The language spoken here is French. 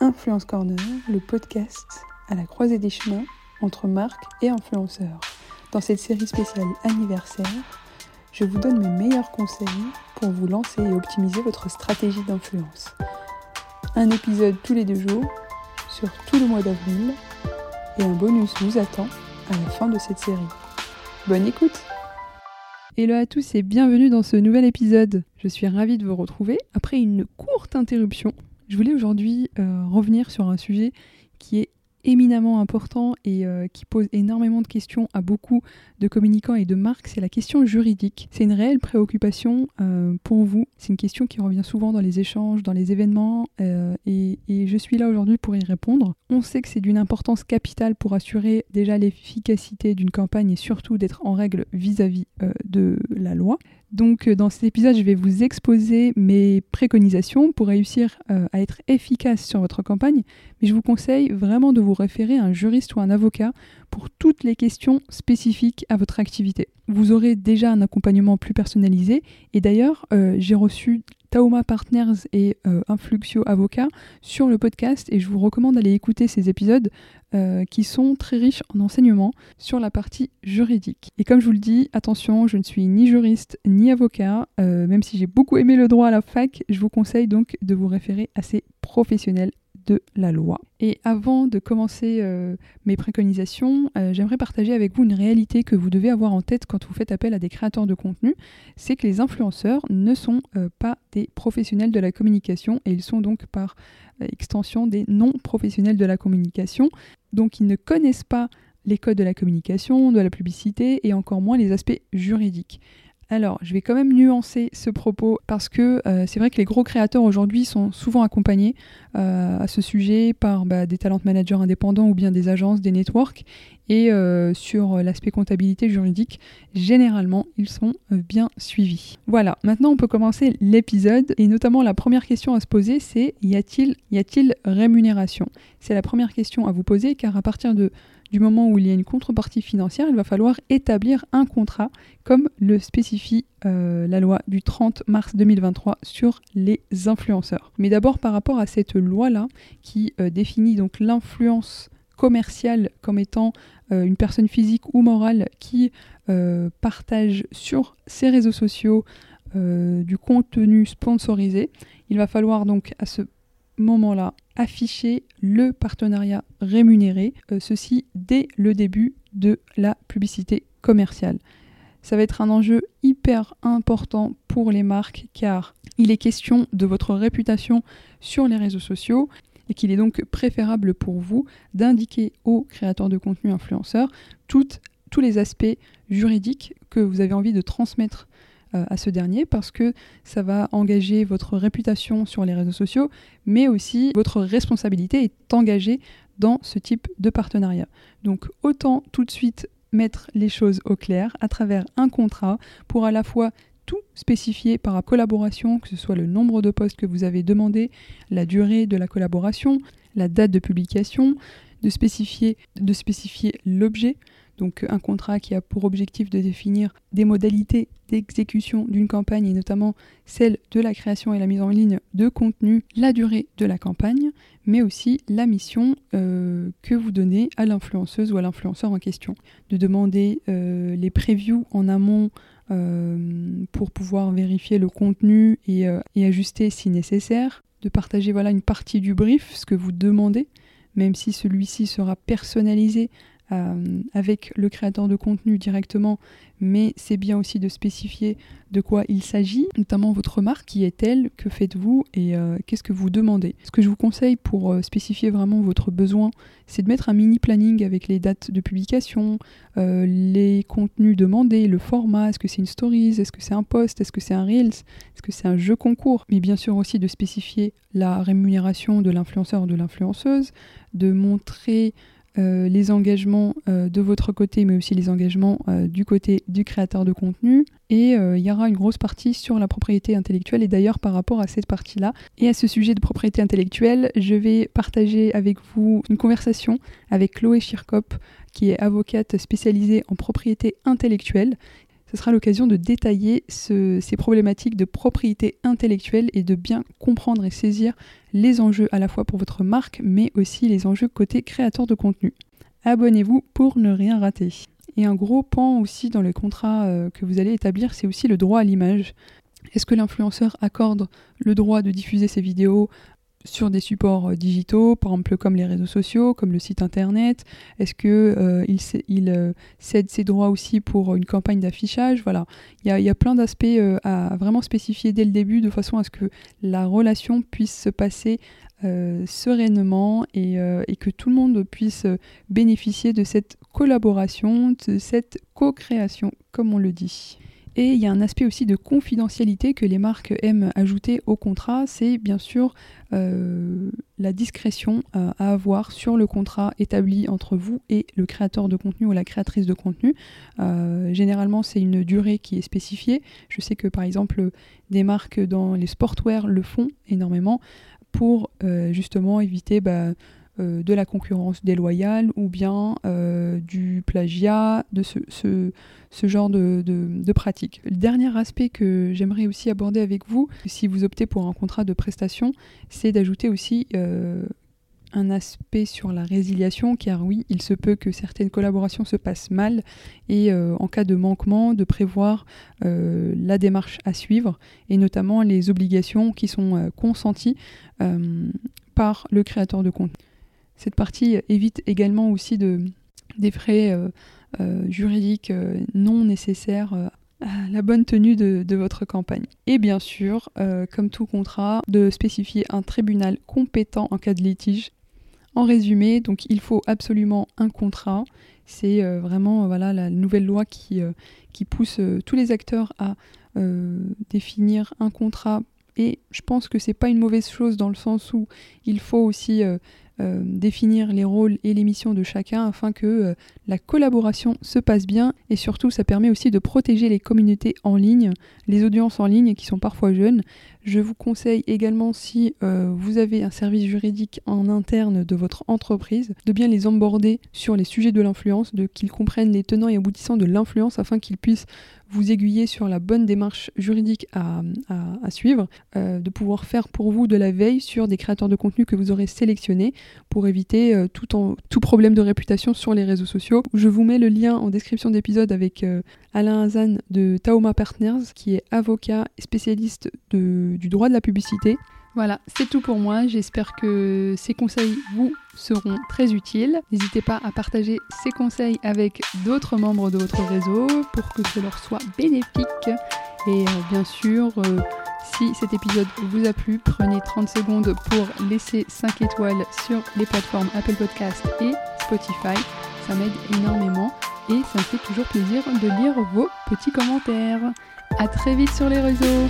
Influence Corner, le podcast à la croisée des chemins entre marques et influenceurs. Dans cette série spéciale anniversaire, je vous donne mes meilleurs conseils pour vous lancer et optimiser votre stratégie d'influence. Un épisode tous les deux jours sur tout le mois d'avril et un bonus vous attend à la fin de cette série. Bonne écoute Hello à tous et bienvenue dans ce nouvel épisode. Je suis ravie de vous retrouver après une courte interruption je voulais aujourd'hui euh, revenir sur un sujet qui est éminemment important et euh, qui pose énormément de questions à beaucoup de communicants et de marques, c'est la question juridique. C'est une réelle préoccupation euh, pour vous. C'est une question qui revient souvent dans les échanges, dans les événements, et, je suis là aujourd'hui pour y répondre. On sait que c'est d'une importance capitale pour assurer déjà l'efficacité d'une campagne et surtout d'être en règle vis-à-vis -vis, de la loi. Donc euh, dans cet épisode, je vais vous exposer mes préconisations pour réussir euh, à être efficace sur votre campagne, mais je vous conseille vraiment de vous référer à un juriste ou un avocat pour toutes les questions spécifiques à votre activité. Vous aurez déjà un accompagnement plus personnalisé et d'ailleurs, euh, j'ai reçu Taoma Partners et euh, Influxio Avocat sur le podcast et je vous recommande d'aller écouter ces épisodes euh, qui sont très riches en enseignements sur la partie juridique. Et comme je vous le dis, attention, je ne suis ni juriste ni avocat, euh, même si j'ai beaucoup aimé le droit à la fac, je vous conseille donc de vous référer à ces professionnels de la loi. Et avant de commencer euh, mes préconisations, euh, j'aimerais partager avec vous une réalité que vous devez avoir en tête quand vous faites appel à des créateurs de contenu, c'est que les influenceurs ne sont euh, pas des professionnels de la communication et ils sont donc par extension des non-professionnels de la communication. Donc ils ne connaissent pas les codes de la communication, de la publicité et encore moins les aspects juridiques. Alors, je vais quand même nuancer ce propos parce que euh, c'est vrai que les gros créateurs aujourd'hui sont souvent accompagnés euh, à ce sujet par bah, des talent managers indépendants ou bien des agences, des networks. Et euh, sur l'aspect comptabilité juridique, généralement, ils sont bien suivis. Voilà, maintenant on peut commencer l'épisode. Et notamment la première question à se poser, c'est y a-t-il rémunération? C'est la première question à vous poser car à partir du moment où il y a une contrepartie financière, il va falloir établir un contrat comme le spécifie euh, la loi du 30 mars 2023 sur les influenceurs. Mais d'abord par rapport à cette loi-là qui euh, définit donc l'influence commerciale comme étant euh, une personne physique ou morale qui partage sur ses réseaux sociaux du contenu sponsorisé, il va falloir donc à ce moment-là afficher le partenariat rémunéré, ceci dès le début de la publicité commerciale. Ça va être un enjeu hyper important pour les marques car il est question de votre réputation sur les réseaux sociaux et qu'il est donc préférable pour vous d'indiquer aux créateurs de contenu influenceurs tous les aspects juridiques que vous avez envie de transmettre euh, à ce dernier parce que ça va engager votre réputation sur les réseaux sociaux, mais aussi votre responsabilité est engagée dans ce type de partenariat. Donc autant tout de suite mettre les choses au clair à travers un contrat pour à la fois tout spécifier par la collaboration, que ce soit le nombre de postes que vous avez demandé, la durée de la collaboration, la date de publication, de spécifier l'objet, donc un contrat qui a pour objectif de définir des modalités d'exécution d'une campagne et notamment celle de la création et la mise en ligne de contenu, la durée de la campagne, mais aussi la mission euh, que vous donnez à l'influenceuse ou à l'influenceur en question. De demander euh, les previews en amont euh, pour pouvoir vérifier le contenu et, ajuster si nécessaire, de partager voilà une partie du brief, ce que vous demandez, même si celui-ci sera personnalisé euh, avec le créateur de contenu directement, mais c'est bien aussi de spécifier de quoi il s'agit, notamment votre marque, qui est-elle, que faites-vous et euh, qu'est-ce que vous demandez. Ce que je vous conseille pour euh, spécifier vraiment votre besoin, c'est de mettre un mini planning avec les dates de publication, les contenus demandés, le format, est-ce que c'est une stories, est-ce que c'est un post, est-ce que c'est un reels, est-ce que c'est un jeu concours, mais bien sûr aussi de spécifier la rémunération de l'influenceur ou de l'influenceuse, de montrer euh, les engagements euh, de votre côté, mais aussi les engagements euh, du côté du créateur de contenu. Et il y aura une grosse partie sur la propriété intellectuelle. Et d'ailleurs, par rapport à cette partie-là et à ce sujet de propriété intellectuelle, je vais partager avec vous une conversation avec Chloé Schirkop, qui est avocate spécialisée en propriété intellectuelle. Sera l'occasion de détailler ces problématiques de propriété intellectuelle et de bien comprendre et saisir les enjeux à la fois pour votre marque, mais aussi les enjeux côté créateur de contenu. Abonnez-vous pour ne rien rater. Et un gros pan aussi dans le contrat euh, que vous allez établir, c'est aussi le droit à l'image. Est-ce que l'influenceur accorde le droit de diffuser ses vidéos sur des supports euh, digitaux, par exemple comme les réseaux sociaux, comme le site internet Est-ce qu'il euh, il, euh, cède ses droits aussi pour une campagne d'affichage? Voilà, il y a, plein d'aspects à vraiment spécifier dès le début de façon à ce que la relation puisse se passer sereinement et, que tout le monde puisse bénéficier de cette collaboration, de cette co-création, comme on le dit. Et il y a un aspect aussi de confidentialité que les marques aiment ajouter au contrat, c'est bien sûr euh, la discrétion euh, à avoir sur le contrat établi entre vous et le créateur de contenu ou la créatrice de contenu. Euh, généralement, c'est une durée qui est spécifiée. Je sais que par exemple, des marques dans les sportwear le font énormément pour justement éviter... Bah, euh, de la concurrence déloyale ou bien euh, du plagiat, de ce, genre de, de, pratique. Le dernier aspect que j'aimerais aussi aborder avec vous, si vous optez pour un contrat de prestation, c'est d'ajouter aussi euh, un aspect sur la résiliation, car oui, il se peut que certaines collaborations se passent mal, et en cas de manquement, de prévoir la démarche à suivre, et notamment les obligations qui sont consenties par le créateur de contenu. Cette partie évite également aussi de, des frais euh, euh, juridiques euh, non nécessaires à la bonne tenue de, votre campagne. Et bien sûr, comme tout contrat, de spécifier un tribunal compétent en cas de litige. En résumé, donc il faut absolument un contrat. C'est vraiment voilà la nouvelle loi qui, qui pousse tous les acteurs à définir un contrat. Et je pense que c'est pas une mauvaise chose dans le sens où il faut aussi définir les rôles et les missions de chacun afin que euh, la collaboration se passe bien et surtout ça permet aussi de protéger les communautés en ligne, les audiences en ligne qui sont parfois jeunes. Je vous conseille également si euh, vous avez un service juridique en interne de votre entreprise de bien les emborder sur les sujets de l'influence, de qu'ils comprennent les tenants et aboutissants de l'influence afin qu'ils puissent vous aiguiller sur la bonne démarche juridique à, suivre, euh, de pouvoir faire pour vous de la veille sur des créateurs de contenu que vous aurez sélectionnés pour éviter euh, tout, problème de réputation sur les réseaux sociaux. Je vous mets le lien en description d'épisode avec euh, Alain Hazan de Taoma Partners, qui est avocat spécialiste du droit de la publicité. Voilà, c'est tout pour moi. J'espère que ces conseils vous seront très utiles. N'hésitez pas à partager ces conseils avec d'autres membres de votre réseau pour que ce leur soit bénéfique. Et euh, bien sûr, euh, si cet épisode vous a plu, prenez 30 secondes pour laisser 5 étoiles sur les plateformes Apple Podcast et Spotify. Ça m'aide énormément et ça me fait toujours plaisir de lire vos petits commentaires. A très vite sur les réseaux